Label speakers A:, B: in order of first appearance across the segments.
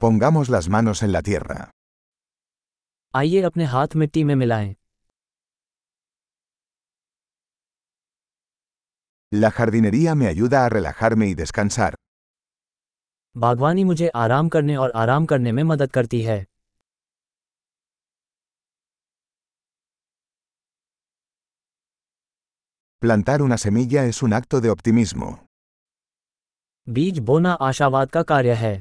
A: Pongamos las manos en la tierra.
B: आइए अपने हाथ मिट्टी में मिलाएं
A: La jardinería me ayuda a relajarme y descansar.
B: बागवानी मुझे आराम करने और आराम करने में मदद करती है
A: Plantar una semilla es un acto de optimismo.
B: बीज बोना आशावाद का कार्य है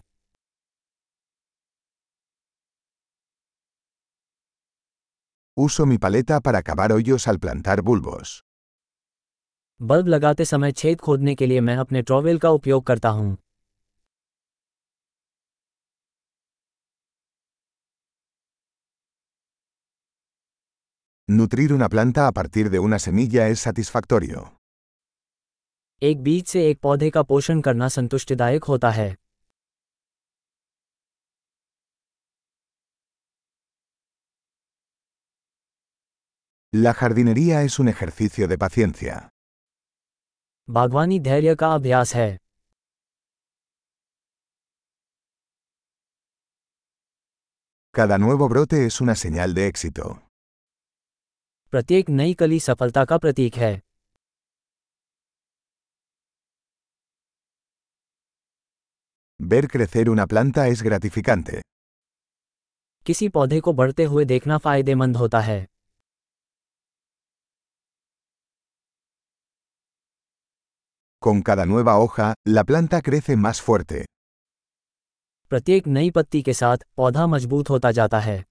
A: Uso mi paleta para cavar hoyos al plantar bulbos.
B: Bulb लगाते समय छेद खोदने के लिए मैं अपने ट्रॉवेल का उपयोग करता हूँ
A: Nutrir una planta a partir de una semilla es satisfactorio.
B: एक बीज से एक पौधे का पोषण करना संतुष्टिदायक होता है
A: La jardinería es un ejercicio de paciencia.
B: बागवानी धैर्य का अभ्यास है
A: Cada nuevo brote es una señal de éxito.
B: प्रत्येक नई कली सफलता का प्रतीक है
A: Ver crecer una planta es gratificante.
B: किसी पौधे को बढ़ते हुए देखना फायदेमंद होता है
A: Con cada nueva hoja, la planta crece más fuerte.
B: प्रत्येक नई पत्ती के साथ पौधा मजबूत होता जाता है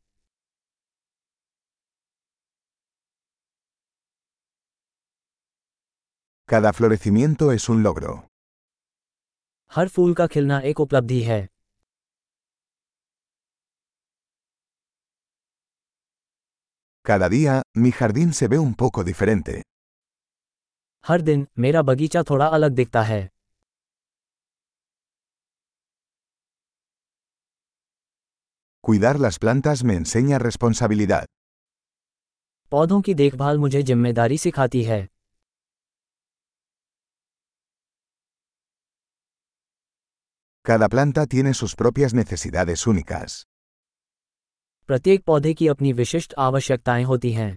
A: Cada florecimiento es un logro.
B: हर फूल का खिलना एक उपलब्धि है
A: Cada día, mi jardín se ve un poco diferente.
B: हर दिन मेरा बगीचा थोड़ा अलग दिखता है
A: Cuidar las plantas me enseña responsabilidad.
B: पौधों की देखभाल मुझे ज़िम्मेदारी सिखाती है
A: Cada planta tiene sus propias necesidades únicas.
B: प्रत्येक पौधे की अपनी विशिष्ट आवश्यकताएँ होती हैं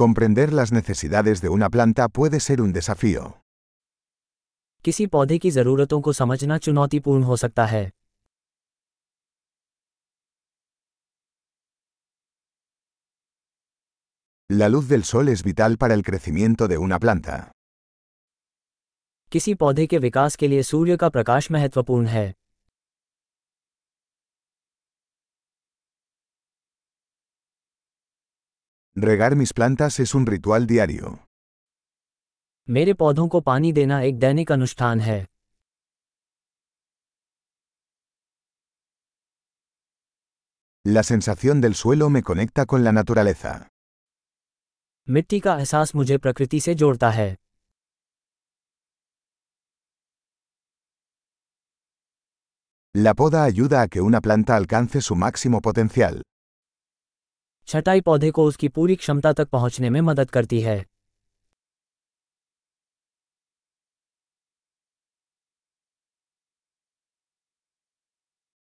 A: Comprender las necesidades de una planta puede ser un desafío.
B: किसी पौधे की ज़रूरतों को समझना चुनौतीपूर्ण हो सकता है
A: La luz del sol es vital para el crecimiento de una planta.
B: किसी पौधे के विकास के लिए सूर्य का प्रकाश महत्वपूर्ण है
A: Regar mis plantas es un ritual diario.
B: मेरे पौधों को पानी देना एक दैनिक अनुष्ठान है
A: La sensación del suelo me conecta con la naturaleza.
B: मिट्टी का एहसास मुझे प्रकृति से जोड़ता है
A: La poda ayuda a que una planta alcance su máximo potencial.
B: छटाई पौधे को उसकी पूरी क्षमता तक पहुँचने में मदद करती है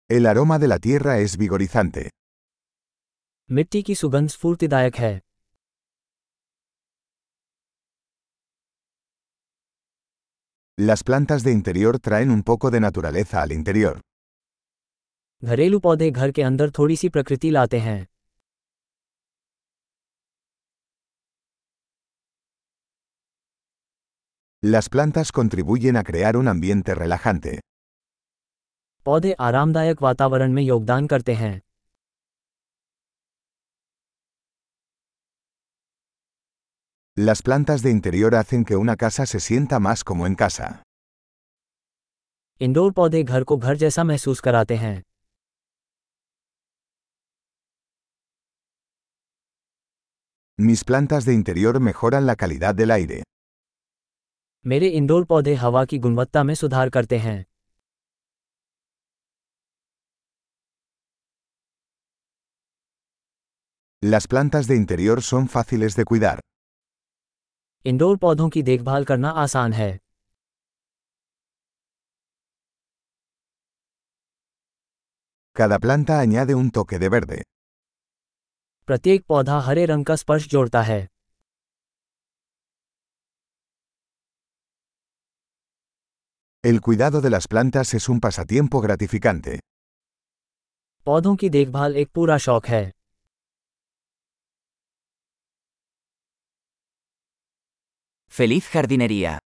A: El aroma de la tierra es vigorizante.
B: मिट्टी की सुगंध स्फूर्तिदायक है
A: Las plantas de interior traen un poco de naturaleza al interior.
B: घरेलू पौधे घर के अंदर थोड़ी सी प्रकृति लाते हैं
A: Las plantas contribuyen a crear un ambiente relajante.
B: पौधे आरामदायक वातावरण में योगदान करते हैं
A: Las plantas de interior hacen que una casa se sienta más como en casa.
B: Indoor पौधे घर को घर जैसा महसूस कराते हैं
A: Mis plantas de interior mejoran la calidad del aire.
B: मेरे इंडोर पौधे हवा की गुणवत्ता में सुधार करते हैं
A: Las plantas de interior son fáciles de cuidar.
B: Indoor पौधों की देखभाल करना आसान है
A: Cada planta añade un toque de verde.
B: प्रत्येक पौधा हरे रंग का स्पर्श जोड़ता है
A: El cuidado de las plantas es un pasatiempo gratificante.
B: पौधों की देखभाल एक पूरा शौक है
C: Feliz jardinería.